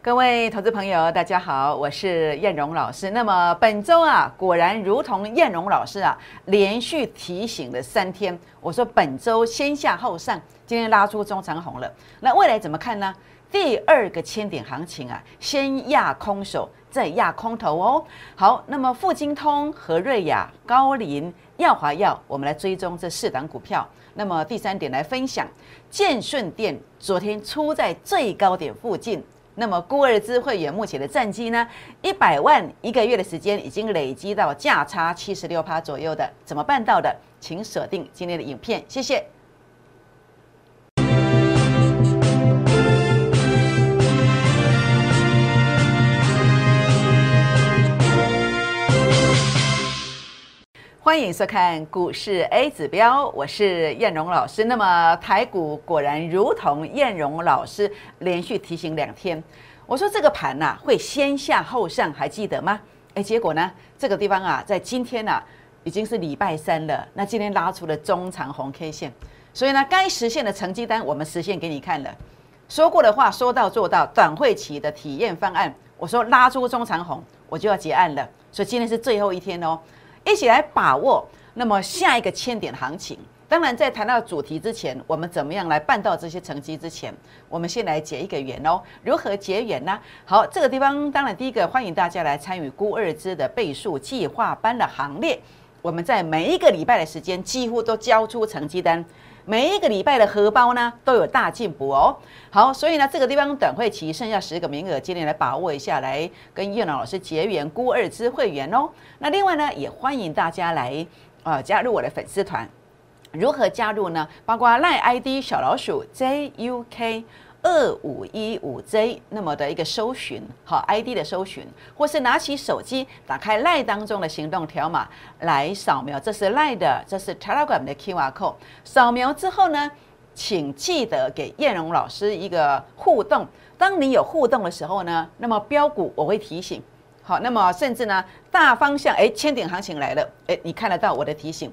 各位投资朋友，大家好，我是燕荣老师。那么本周啊，果然如同燕荣老师啊，连续提醒了三天，我说本周先下后上，今天拉出中长红了。那未来怎么看呢？第二个千点行情啊，先压空手，再压空头哦。好，那么富金通、和瑞雅、高林、耀华药，我们来追踪这四档股票。那么第三点来分享，建顺店昨天出在最高点附近。那么孤二资会员目前的战绩呢？一百万一个月的时间已经累积到价差七十六趴左右的，怎么办到的？请锁定今天的影片，谢谢。欢迎收看股市 A 指标，我是燕荣老师。那么台股果然如同燕荣老师连续提醒两天，我说这个盘呐会先下后上，还记得吗？哎，结果呢这个地方啊，在今天呢已经是礼拜三了，那今天拉出了中长红 K 线，所以呢该实现的成绩单我们实现给你看了。说过的话说到做到，短会期的体验方案，我说拉出中长红我就要结案了，所以今天是最后一天哦。一起来把握，那么下一个千点行情。当然，在谈到主题之前，我们怎么样来办到这些成绩之前，我们先来结一个缘哦。如何结缘呢？好，这个地方当然第一个欢迎大家来参与估二支的倍数计划班的行列。我们在每一个礼拜的时间，几乎都交出成绩单。每一个礼拜的荷包呢都有大进步哦。好，所以呢这个地方短会期剩下十个名额，今天来把握一下，来跟叶老师结缘孤二之会员哦。那另外呢也欢迎大家来啊加入我的粉丝团。如何加入呢？包括赖 ID 小老鼠 JUK。二五一五 J 那么的一个搜寻，好 ID 的搜寻，或是拿起手机打开 Line 当中的行动条码来扫描，这是 Line 的，这是 Telegram 的 QR code。扫描之后呢，请记得给燕荣老师一个互动。当你有互动的时候呢，那么标股我会提醒。好，那么甚至呢，大方向哎，千点行情来了，哎，你看得到我的提醒。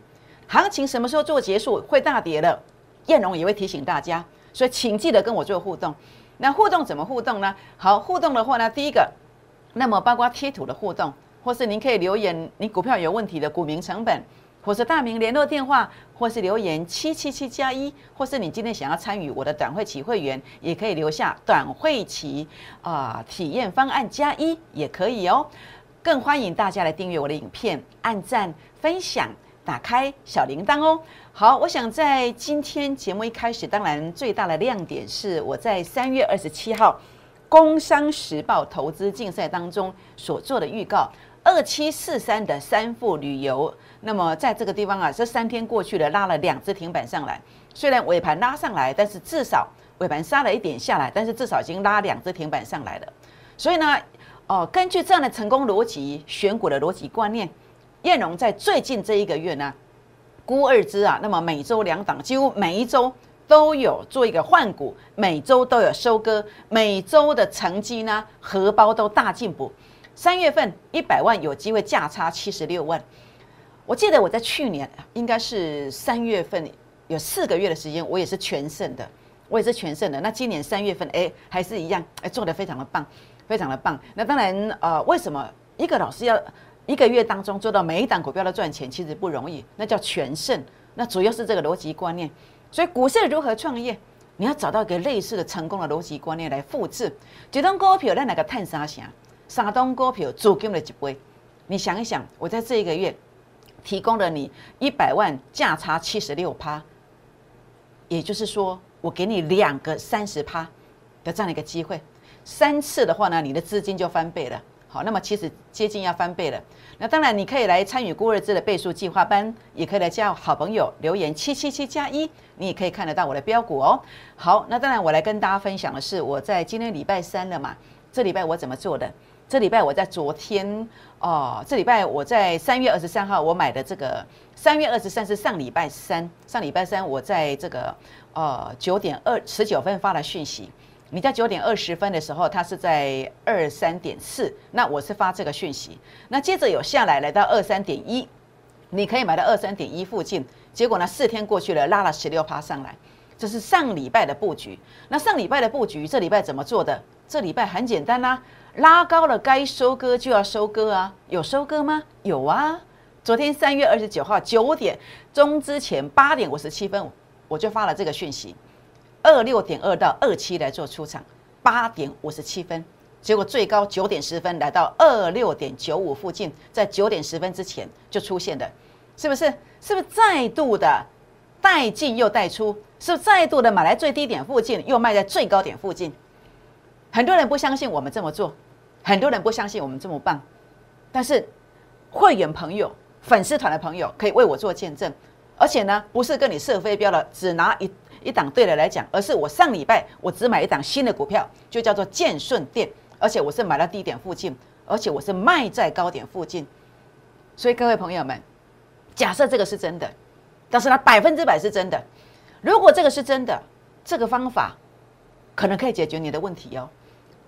行情什么时候做结束会大跌了，燕荣也会提醒大家。所以，请记得跟我做互动。那互动怎么互动呢？好，互动的话呢，第一个，那么包括贴图的互动，或是您可以留言你股票有问题的股民成本，或是大名联络电话，或是留言七七七加一，或是你今天想要参与我的短会期会员，也可以留下短会期啊体验方案加一也可以哦。更欢迎大家来订阅我的影片，按赞分享。打开小铃铛哦。好，我想在今天节目一开始，当然最大的亮点是我在三月二十七号《工商时报》投资竞赛当中所做的预告，二七四三的三富旅游。那么在这个地方啊，这三天过去了，拉了两只停板上来。虽然尾盘拉上来，但是至少尾盘杀了一点下来，但是至少已经拉两只停板上来了。所以呢，哦，根据这样的成功逻辑，选股的逻辑观念。燕荣在最近这一个月呢，估二支啊，那么每周两档，几乎每一周都有做一个换股，每周都有收割，每周的成绩呢，荷包都大进步。三月份一百万有机会价差七十六万，我记得我在去年应该是三月份有四个月的时间，我也是全胜的，我也是全胜的。那今年三月份，哎，还是一样，哎，做的非常的棒，非常的棒。那当然，呃，为什么一个老师要？一个月当中做到每一档股票都赚钱，其实不容易，那叫全胜。那主要是这个逻辑观念。所以股市如何创业，你要找到一个类似的成功的逻辑观念来复制。几档股票在哪个探啥想？三档股票租金了几倍？你想一想，我在这一个月提供了你一百万价差七十六趴，也就是说，我给你两个三十趴的这样的一个机会，三次的话呢，你的资金就翻倍了。好，那么其实接近要翻倍了。那当然，你可以来参与孤二字的倍数计划班，也可以来加好朋友留言七七七加一，你也可以看得到我的标股哦。好，那当然我来跟大家分享的是，我在今天礼拜三了嘛，这礼拜我怎么做的？这礼拜我在昨天哦，这礼拜我在三月二十三号我买的这个，三月二十三是上礼拜三，上礼拜三我在这个呃九点二十九分发了讯息。你在九点二十分的时候，它是在二三点四，那我是发这个讯息，那接着有下来来到二三点一，你可以买到二三点一附近，结果呢四天过去了，拉了十六趴上来，这是上礼拜的布局。那上礼拜的布局，这礼拜怎么做的？这礼拜很简单啦，拉高了该收割就要收割啊，有收割吗？有啊。昨天三月二十九号九点钟之前八点五十七分，我就发了这个讯息，二六点二到二七来做出场，八点五十七分，结果最高九点十分来到二六点九五附近，在九点十分之前就出现的，是不是？是不是再度的带进又带出？是不是再度的买来最低点附近又卖在最高点附近？很多人不相信我们这么做，很多人不相信我们这么棒，但是会员朋友。粉丝团的朋友可以为我做见证，而且呢，不是跟你射飞镖了，只拿一一档对的来讲，而是我上礼拜我只买一档新的股票，就叫做建顺店，而且我是买到低点附近，而且我是卖在高点附近。所以各位朋友们，假设这个是真的，但是它百分之百是真的。如果这个是真的，这个方法可能可以解决你的问题哦。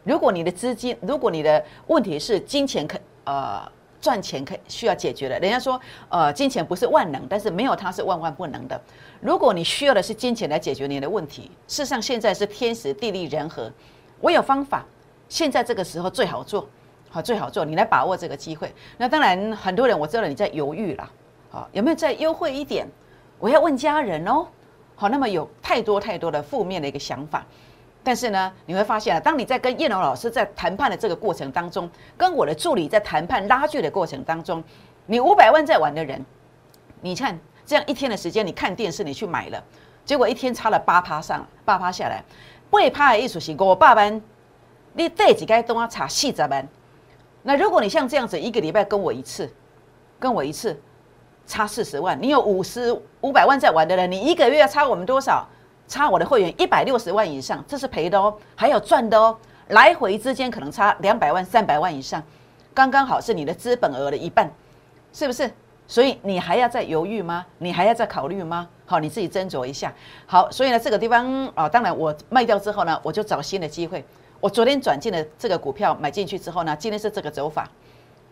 如果你的资金，如果你的问题是金钱可呃。赚钱可需要解决的，人家说，呃，金钱不是万能，但是没有它是万万不能的。如果你需要的是金钱来解决你的问题，事实上现在是天时地利人和，我有方法，现在这个时候最好做，好最好做，你来把握这个机会。那当然，很多人我知道你在犹豫了，好有没有再优惠一点？我要问家人哦，好，那么有太多太多的负面的一个想法。但是呢，你会发现啊，当你在跟叶龙老师在谈判的这个过程当中，跟我的助理在谈判拉锯的过程当中，你五百万在玩的人，你看这样一天的时间，你看电视，你去买了，结果一天差了八趴上八趴下来，八趴的意思是我爸班，你这几该都要差四十万。那如果你像这样子一个礼拜跟我一次，跟我一次差四十万，你有五十五百万在玩的人，你一个月要差我们多少？差我的会员一百六十万以上，这是赔的哦，还有赚的哦，来回之间可能差两百万、三百万以上，刚刚好是你的资本额的一半，是不是？所以你还要再犹豫吗？你还要再考虑吗？好，你自己斟酌一下。好，所以呢，这个地方啊，当然我卖掉之后呢，我就找新的机会。我昨天转进了这个股票买进去之后呢，今天是这个走法，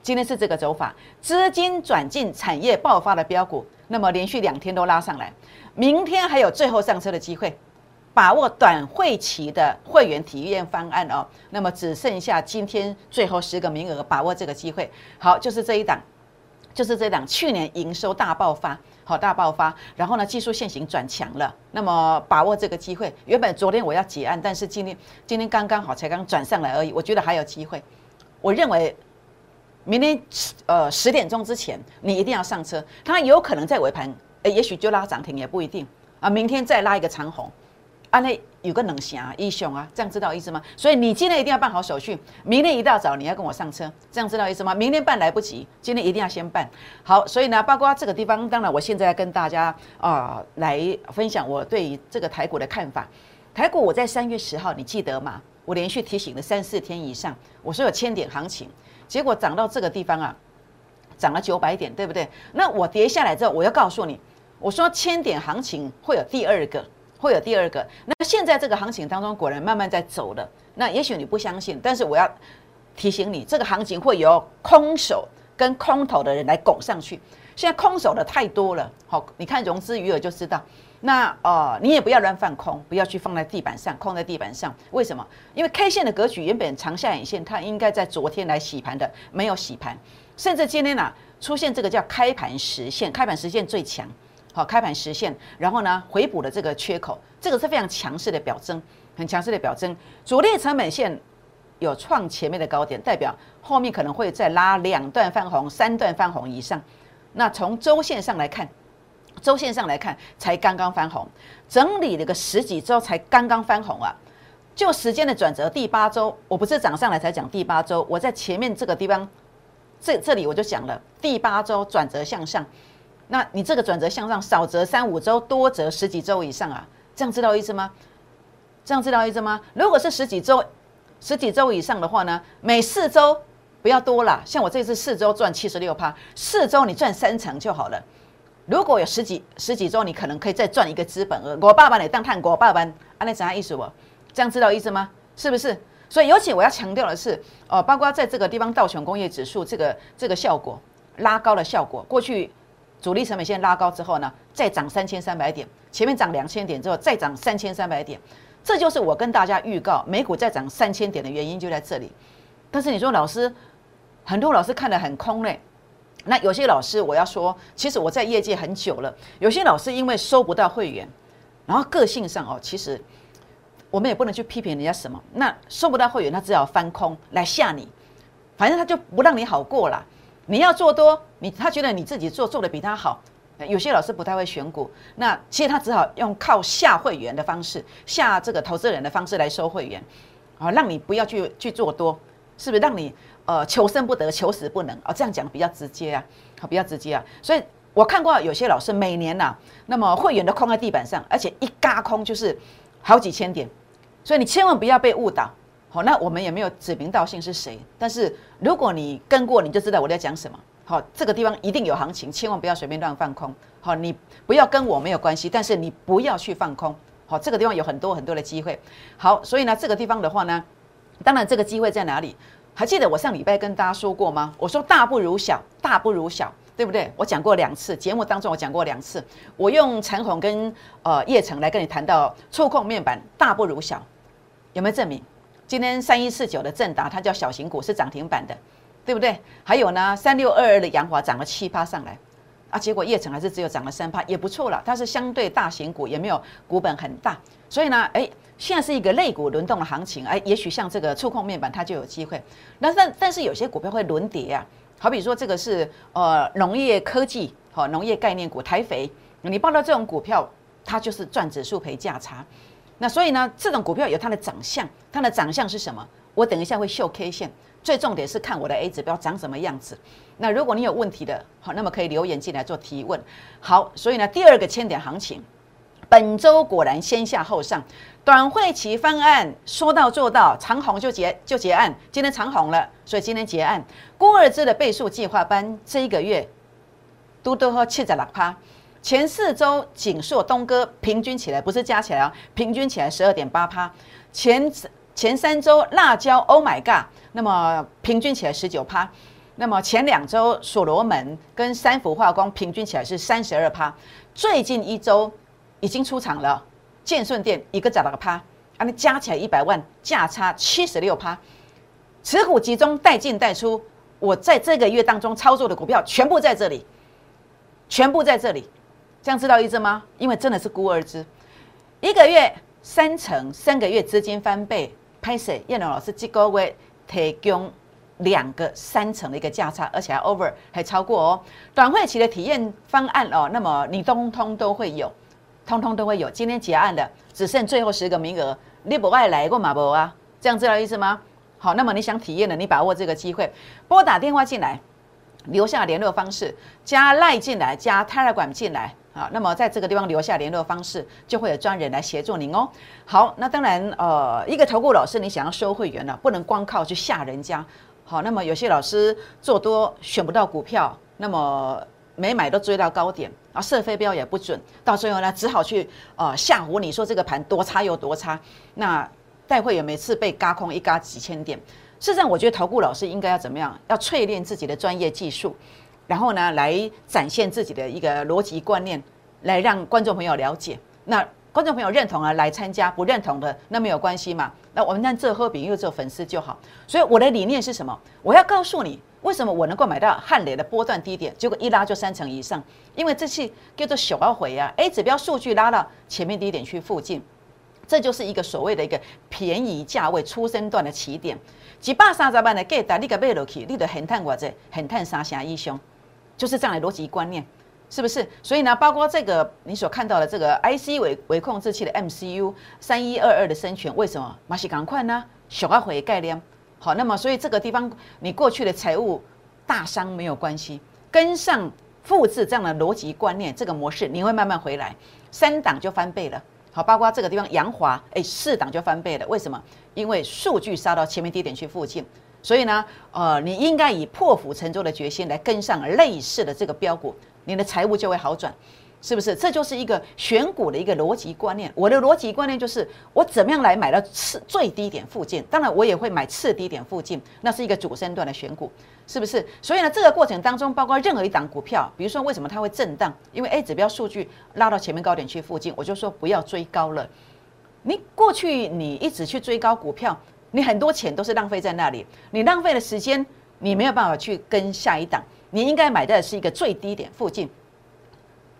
今天是这个走法，资金转进产业爆发的标股，那么连续两天都拉上来。明天还有最后上车的机会，把握短会期的会员体验方案哦。那么只剩下今天最后十个名额，把握这个机会。好，就是这一档，就是这档。去年营收大爆发，好大爆发，然后呢技术线型转强了。那么把握这个机会，原本昨天我要结案，但是今天今天刚刚好才刚转上来而已。我觉得还有机会。我认为明天呃十点钟之前你一定要上车，它有可能在尾盘。哎，也许就拉涨停也不一定啊！明天再拉一个长红，啊，那有个冷霞英雄啊，这样知道意思吗？所以你今天一定要办好手续，明天一大早你要跟我上车，这样知道意思吗？明天办来不及，今天一定要先办好。所以呢，包括这个地方，当然我现在跟大家啊来分享我对于这个台股的看法。台股我在三月十号，你记得吗？我连续提醒了三四天以上，我说有千点行情，结果涨到这个地方啊，涨了九百点，对不对？那我跌下来之后，我要告诉你。我说千点行情会有第二个，会有第二个。那现在这个行情当中，果然慢慢在走了。那也许你不相信，但是我要提醒你，这个行情会由空手跟空头的人来拱上去。现在空手的太多了，好，你看融资余额就知道。那呃，你也不要乱放空，不要去放在地板上，空在地板上。为什么？因为 K 线的格局原本长下影线，它应该在昨天来洗盘的，没有洗盘，甚至今天呢出现这个叫开盘实现，开盘实现最强。好，开盘实现，然后呢，回补了这个缺口，这个是非常强势的表征，很强势的表征。主力成本线有创前面的高点，代表后面可能会再拉两段翻红、三段翻红以上。那从周线上来看，周线上来看才刚刚翻红，整理了个十几周才刚刚翻红啊。就时间的转折，第八周，我不是涨上来才讲第八周，我在前面这个地方，这这里我就讲了，第八周转折向上。那你这个转折向上，少则三五周，多则十几周以上啊，这样知道意思吗？这样知道意思吗？如果是十几周、十几周以上的话呢，每四周不要多了，像我这次四周赚七十六趴，四周你赚三成就好了。如果有十几十几周，你可能可以再赚一个资本额。我爸爸你当探我爸爸，按那怎样意思不？这样知道意思吗？是不是？所以尤其我要强调的是，哦，包括在这个地方道琼工业指数这个这个效果拉高的效果，过去。主力成本线拉高之后呢，再涨三千三百点，前面涨两千点之后再涨三千三百点，这就是我跟大家预告美股再涨三千点的原因就在这里。但是你说老师，很多老师看得很空嘞。那有些老师我要说，其实我在业界很久了，有些老师因为收不到会员，然后个性上哦，其实我们也不能去批评人家什么。那收不到会员，他只好翻空来吓你，反正他就不让你好过啦。你要做多，你他觉得你自己做做的比他好。有些老师不太会选股，那其实他只好用靠下会员的方式，下这个投资人的方式来收会员，啊，让你不要去去做多，是不是让你呃求生不得，求死不能啊？这样讲比较直接啊，好比较直接啊。所以我看过有些老师每年呐，那么会员都空在地板上，而且一嘎空就是好几千点，所以你千万不要被误导。好，那我们也没有指名道姓是谁，但是如果你跟过，你就知道我在讲什么。好，这个地方一定有行情，千万不要随便乱放空。好，你不要跟我没有关系，但是你不要去放空。好，这个地方有很多很多的机会。好，所以呢，这个地方的话呢，当然这个机会在哪里？还记得我上礼拜跟大家说过吗？我说大不如小，大不如小，对不对？我讲过两次，节目当中我讲过两次。我用陈红跟呃叶成来跟你谈到触控面板大不如小，有没有证明？今天三一四九的正达，它叫小型股，是涨停板的。对不对？还有呢，三六二二的阳华涨了七趴上来，啊，结果叶城还是只有涨了三趴，也不错了。它是相对大型股，也没有股本很大，所以呢，哎，现在是一个类股轮动的行情，哎，也许像这个触控面板它就有机会。那但但是有些股票会轮跌啊，好比说这个是呃农业科技和农业概念股台肥，你报到这种股票，它就是赚指数赔价差。那所以呢，这种股票有它的长相，它的长相是什么？我等一下会秀 K 线。最重点是看我的 A 指标长什么样子。那如果你有问题的，好，那么可以留言进来做提问。好，所以呢，第二个千点行情，本周果然先下后上，短会期方案说到做到，长红就结就结案。今天长红了，所以今天结案。郭二支的倍数计划班这一个月都都喝七十六趴，前四周锦硕东哥平均起来不是加起来啊，平均起来十二点八趴，前。前三周辣椒，Oh my god！那么平均起来十九趴，那么前两周所罗门跟三氟化工平均起来是三十二趴，最近一周已经出场了，建顺店一个涨了个趴，啊，你加起来一百万价差七十六趴，持股集中带进带出，我在这个月当中操作的股票全部在这里，全部在这里，这样知道意思吗？因为真的是孤二支，一个月三成，三个月资金翻倍。拍摄叶龙老师这个月提供两个三成的一个价差，而且还 over 还超过哦。短会期的体验方案哦，那么你通通都会有，通通都会有。今天结案的只剩最后十个名额，你不爱来过马博啊？这样知道意思吗？好，那么你想体验的，你把握这个机会，拨打电话进来，留下联络方式，加赖进来，加泰尔管进来。好，那么在这个地方留下联络方式，就会有专人来协助您哦。好，那当然，呃，一个投顾老师，你想要收会员呢，不能光靠去吓人家。好，那么有些老师做多选不到股票，那么没买都追到高点，啊，射飞镖也不准，到最后呢，只好去呃吓唬你说这个盘多差有多差。那带会员每次被嘎空一嘎几千点，事实上，我觉得投顾老师应该要怎么样？要淬炼自己的专业技术。然后呢，来展现自己的一个逻辑观念，来让观众朋友了解。那观众朋友认同啊，来参加；不认同的，那没有关系嘛。那我们让这喝饼又做粉丝就好。所以我的理念是什么？我要告诉你，为什么我能够买到汉雷的波段低点，结果一拉就三成以上？因为这次叫做小回啊，A 指标数据拉到前面低点去附近，这就是一个所谓的一个便宜价位出生段的起点。几百三十万的价单，你个买落去，你就很探我这，很探三峡一雄。就是这样的逻辑观念，是不是？所以呢，包括这个你所看到的这个 IC 微微控制器的 MCU 三一二二的生权，为什么？马西赶快呢？小阿回概念好，那么所以这个地方你过去的财务大伤没有关系，跟上复制这样的逻辑观念，这个模式你会慢慢回来，三档就翻倍了。好，包括这个地方阳华，哎，四档就翻倍了。为什么？因为数据杀到前面低点去附近。所以呢，呃，你应该以破釜沉舟的决心来跟上类似的这个标股，你的财务就会好转，是不是？这就是一个选股的一个逻辑观念。我的逻辑观念就是，我怎么样来买到次最低点附近？当然，我也会买次低点附近，那是一个主升段的选股，是不是？所以呢，这个过程当中，包括任何一档股票，比如说为什么它会震荡？因为 A 指标数据拉到前面高点区附近，我就说不要追高了。你过去你一直去追高股票，你很多钱都是浪费在那里，你浪费了时间，你没有办法去跟下一档。你应该买的是一个最低点附近，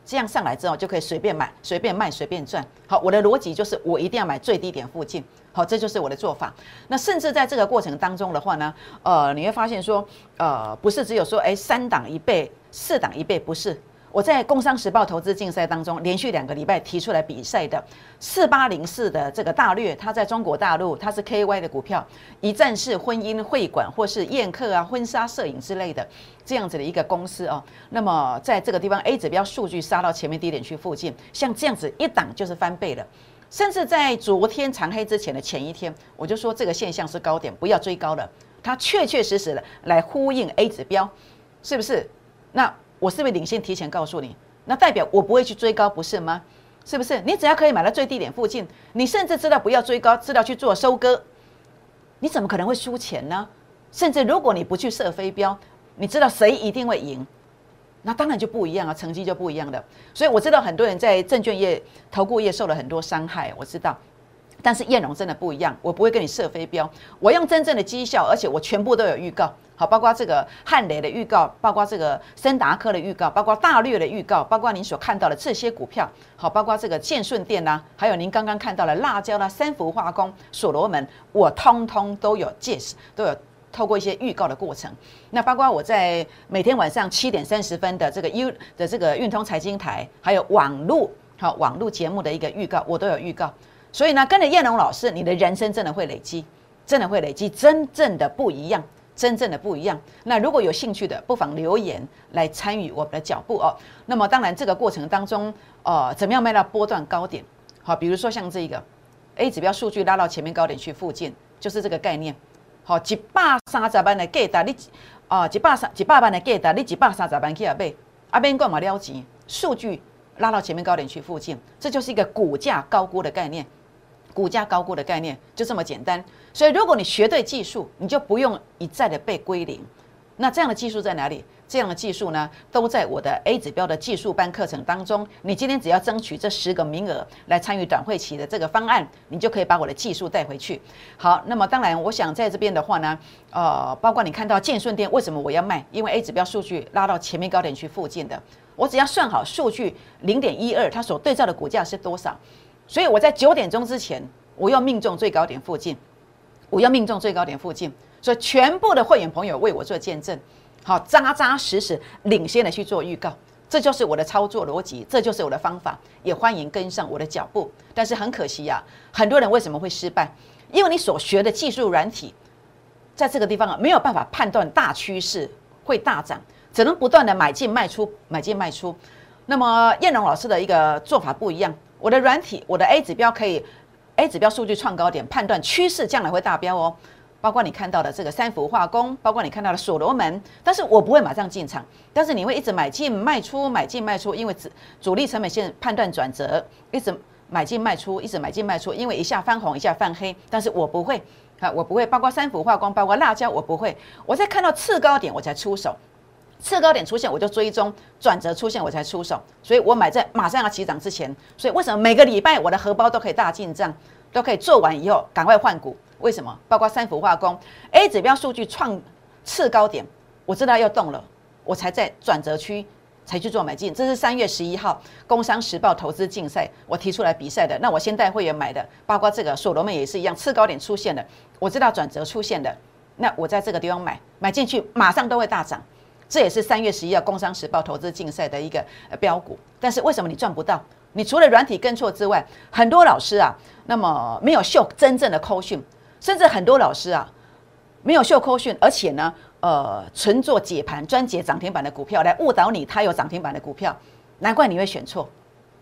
这样上来之后就可以随便买、随便卖、随便赚。好，我的逻辑就是我一定要买最低点附近。好，这就是我的做法。那甚至在这个过程当中的话呢，呃，你会发现说，呃，不是只有说，哎，三档一倍、四档一倍，不是。我在《工商时报》投资竞赛当中，连续两个礼拜提出来比赛的四八零四的这个大略，它在中国大陆它是 KY 的股票，一站式婚姻会馆或是宴客啊、婚纱摄影之类的这样子的一个公司哦。那么在这个地方 A 指标数据杀到前面低点区附近，像这样子一档就是翻倍了。甚至在昨天长黑之前的前一天，我就说这个现象是高点，不要追高了。它确确实实的来呼应 A 指标，是不是？那。我是不是领先提前告诉你？那代表我不会去追高，不是吗？是不是？你只要可以买到最低点附近，你甚至知道不要追高，知道去做收割，你怎么可能会输钱呢？甚至如果你不去设飞镖，你知道谁一定会赢，那当然就不一样啊，成绩就不一样的。所以我知道很多人在证券业、投顾业受了很多伤害，我知道。但是燕荣真的不一样，我不会跟你设飞镖，我用真正的绩效，而且我全部都有预告，好，包括这个汉雷的预告，包括这个森达科的预告，包括大略的预告，包括您所看到的这些股票，好，包括这个建顺店呐，还有您刚刚看到的辣椒啦、三福化工、所罗门，我通通都有介绍，都有透过一些预告的过程。那包括我在每天晚上七点三十分的这个 U 的这个运通财经台，还有网络好网络节目的一个预告，我都有预告。所以呢，跟着叶龙老师，你的人生真的会累积，真的会累积，真正的不一样，真正的不一样。那如果有兴趣的，不妨留言来参与我们的脚步哦。那么当然，这个过程当中，呃，怎么样卖到波段高点？好，比如说像这个 A 指标数据拉到前面高点区附近，就是这个概念。好，一百三十万的价达你啊，一百三一百万的价达你一百三十万去啊买，啊边干嘛了钱？数据拉到前面高点区附近，这就是一个股价高估的概念。股价高估的概念就这么简单，所以如果你学对技术，你就不用一再的被归零。那这样的技术在哪里？这样的技术呢，都在我的 A 指标的技术班课程当中。你今天只要争取这十个名额来参与短会期的这个方案，你就可以把我的技术带回去。好，那么当然，我想在这边的话呢，呃，包括你看到建顺店为什么我要卖？因为 A 指标数据拉到前面高点区附近的，我只要算好数据零点一二，它所对照的股价是多少？所以我在九点钟之前，我要命中最高点附近，我要命中最高点附近。所以全部的会员朋友为我做见证，好扎扎实实领先的去做预告，这就是我的操作逻辑，这就是我的方法。也欢迎跟上我的脚步。但是很可惜呀，很多人为什么会失败？因为你所学的技术软体，在这个地方啊没有办法判断大趋势会大涨，只能不断的买进卖出，买进卖出。那么燕龙老师的一个做法不一样。我的软体，我的 A 指标可以，A 指标数据创高点，判断趋势将来会大标哦。包括你看到的这个三氟化工，包括你看到的所罗门，但是我不会马上进场，但是你会一直买进卖出，买进卖出，因为主主力成本线判断转折，一直买进卖出，一直买进卖出，因为一下翻红，一下翻黑，但是我不会啊，我不会，包括三氟化工，包括辣椒，我不会，我在看到次高点我才出手。次高点出现，我就追踪；转折出现，我才出手。所以我买在马上要起涨之前。所以为什么每个礼拜我的荷包都可以大进账，都可以做完以后赶快换股？为什么？包括三氟化工 A 指标数据创次高点，我知道要动了，我才在转折区才去做买进。这是三月十一号《工商时报》投资竞赛我提出来比赛的。那我先带会员买的，包括这个所罗门也是一样，次高点出现的，我知道转折出现的，那我在这个地方买买进去，马上都会大涨。这也是三月十一号《工商时报》投资竞赛的一个标股，但是为什么你赚不到？你除了软体跟错之外，很多老师啊，那么没有秀真正的扣讯，甚至很多老师啊，没有秀扣讯，而且呢，呃，纯做解盘、专解涨停板的股票来误导你，他有涨停板的股票，难怪你会选错，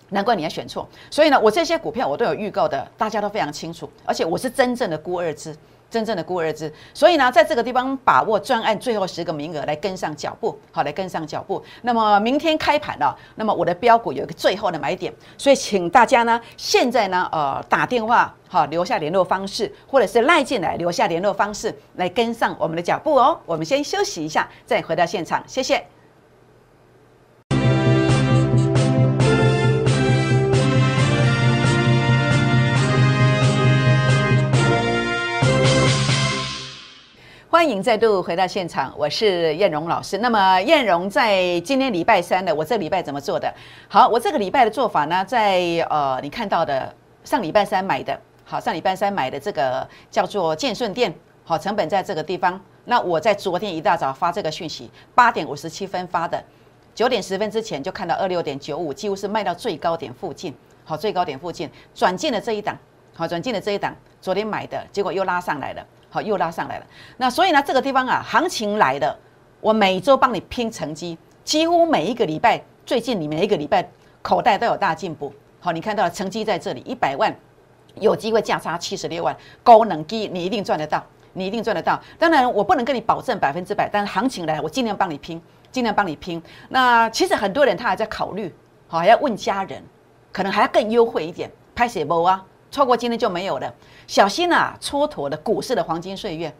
难怪你要选错。所以呢，我这些股票我都有预告的，大家都非常清楚，而且我是真正的孤二支。真正的孤二支，所以呢，在这个地方把握专案最后十个名额来跟上脚步，好，来跟上脚步。那么明天开盘了，那么我的标股有一个最后的买点，所以请大家呢，现在呢，呃，打电话好留下联络方式，或者是赖进来留下联络方式，来跟上我们的脚步哦。我们先休息一下，再回到现场，谢谢。欢迎再度回到现场，我是燕荣老师。那么燕荣在今天礼拜三的，我这礼拜怎么做的？好，我这个礼拜的做法呢，在呃你看到的上礼拜三买的，好上礼拜三买的这个叫做建顺店，好成本在这个地方。那我在昨天一大早发这个讯息，八点五十七分发的，九点十分之前就看到二六点九五，几乎是卖到最高点附近，好最高点附近转进了这一档，好转进了这一档，昨天买的结果又拉上来了。好，又拉上来了。那所以呢，这个地方啊，行情来了，我每周帮你拼成绩，几乎每一个礼拜，最近你每一个礼拜口袋都有大进步。好，你看到成绩在这里，一百万有机会价差七十六万，高能低你一定赚得到，你一定赚得到。当然，我不能跟你保证百分之百，但是行情来，我尽量帮你拼，尽量帮你拼。那其实很多人他还在考虑，好，还要问家人，可能还要更优惠一点，拍写不啊？错过今天就没有了，小心啊！蹉跎了股市的黄金岁月，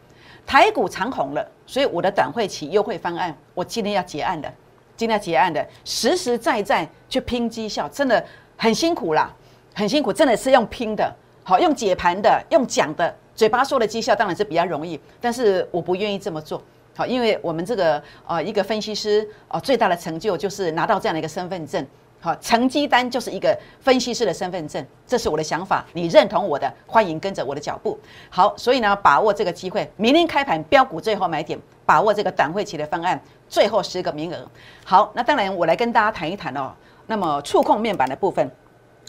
台股长红了，所以我的短会期优惠方案，我今天要结案的，今天要结案的，实实在在去拼绩效，真的很辛苦啦，很辛苦，真的是用拼的，好用解盘的，用讲的，嘴巴说的绩效当然是比较容易，但是我不愿意这么做，好，因为我们这个呃一个分析师啊最大的成就就是拿到这样的一个身份证。好，成绩单就是一个分析师的身份证，这是我的想法。你认同我的，欢迎跟着我的脚步。好，所以呢，把握这个机会，明天开盘标股最后买点，把握这个短会期的方案，最后十个名额。好，那当然我来跟大家谈一谈哦。那么触控面板的部分。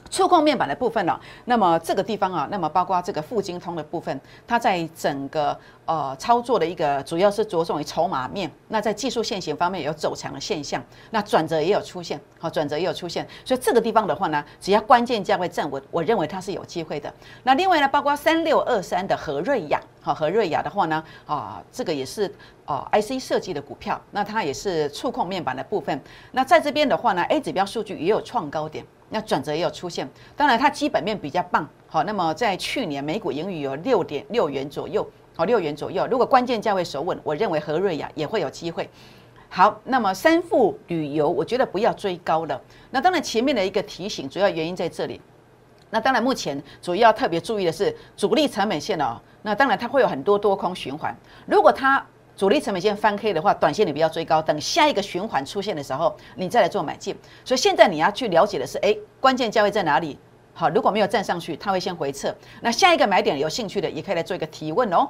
触控面板的部分呢，那么这个地方啊，那么包括这个富金通的部分，它在整个呃操作的一个主要是着重于筹码面，那在技术线型方面有走强的现象，那转折也有出现，好转折也有出现，所以这个地方的话呢，只要关键价位站稳，我认为它是有机会的。那另外呢，包括三六二三的和瑞亚，好和瑞亚的话呢，啊这个也是哦 IC 设计的股票，那它也是触控面板的部分。那在这边的话呢，A 指标数据也有创高点。那转折也有出现，当然它基本面比较棒，好，那么在去年每股盈余有六点六元左右，好，六元左右。如果关键价位守稳，我认为和瑞亚也会有机会。好，那么三富旅游，我觉得不要追高了。那当然前面的一个提醒，主要原因在这里。那当然目前主要特别注意的是主力成本线哦，那当然它会有很多多空循环，如果它。主力成本线翻 K 的话，短线你不要追高，等下一个循环出现的时候，你再来做买进。所以现在你要去了解的是，哎，关键价位在哪里？好，如果没有站上去，它会先回撤。那下一个买点有兴趣的，也可以来做一个提问哦。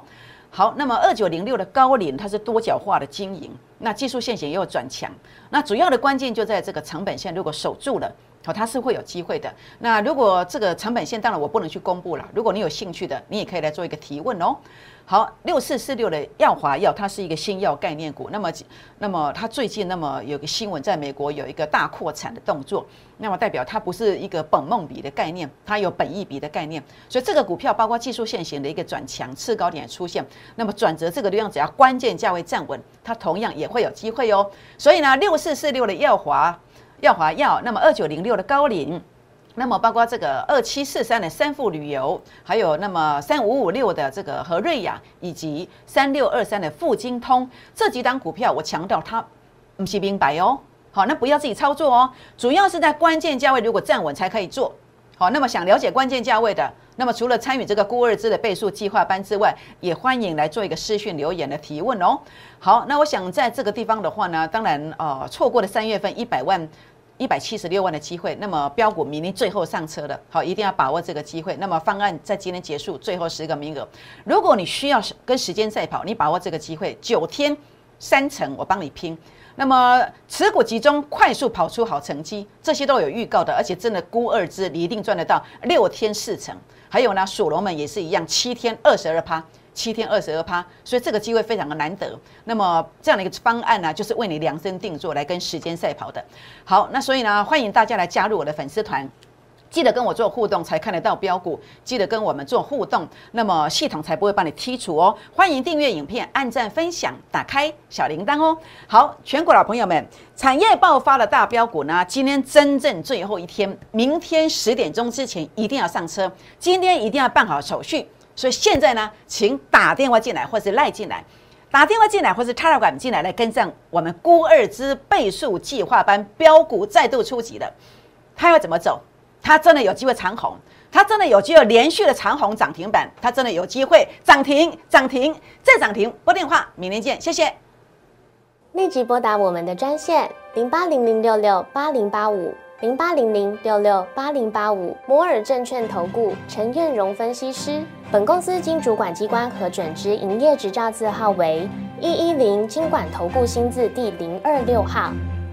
好，那么二九零六的高领，它是多角化的经营，那技术线型也有转强。那主要的关键就在这个成本线，如果守住了，好，它是会有机会的。那如果这个成本线，当然我不能去公布了。如果你有兴趣的，你也可以来做一个提问哦。好，六四四六的药华药，它是一个新药概念股。那么，那么它最近那么有个新闻，在美国有一个大扩产的动作，那么代表它不是一个本梦比的概念，它有本意比的概念。所以这个股票包括技术线型的一个转强，次高点出现，那么转折这个地方只要关键价位站稳，它同样也会有机会哦。所以呢，六四四六的药华耀华药，那么二九零六的高领。那么包括这个二七四三的三富旅游，还有那么三五五六的这个和瑞雅，以及三六二三的富金通这几档股票，我强调它不是明白哦。好，那不要自己操作哦，主要是在关键价位如果站稳才可以做。好，那么想了解关键价位的，那么除了参与这个估二支的倍数计划班之外，也欢迎来做一个私讯留言的提问哦。好，那我想在这个地方的话呢，当然呃错过了三月份一百万。一百七十六万的机会，那么标股明年最后上车的，好，一定要把握这个机会。那么方案在今天结束，最后十个名额。如果你需要跟时间赛跑，你把握这个机会，九天三成，我帮你拼。那么持股集中，快速跑出好成绩，这些都有预告的，而且真的估二支，你一定赚得到六天四成。还有呢，属龙们也是一样，七天二十二趴。七天二十二趴，所以这个机会非常的难得。那么这样的一个方案呢，就是为你量身定做，来跟时间赛跑的。好，那所以呢，欢迎大家来加入我的粉丝团，记得跟我做互动才看得到标股，记得跟我们做互动，那么系统才不会帮你剔除哦。欢迎订阅影片，按赞分享，打开小铃铛哦。好，全国老朋友们，产业爆发的大标股呢，今天真正最后一天，明天十点钟之前一定要上车，今天一定要办好手续。所以现在呢，请打电话进来，或是赖进来，打电话进来，或是 Telegram 进来，来跟上我们估二之倍数计划班标股再度出击了。它要怎么走？它真的有机会长红。它真的有机会连续的长红涨停板，它真的有机会涨停涨停再涨停。拨电话，明天见，谢谢。立即拨打我们的专线零八零零六六八零八五零八零零六六八零八五摩尔证券投顾陈彦荣分析师。本公司经主管机关核准之营业执照字号为一一零金管投顾新字第零二六号。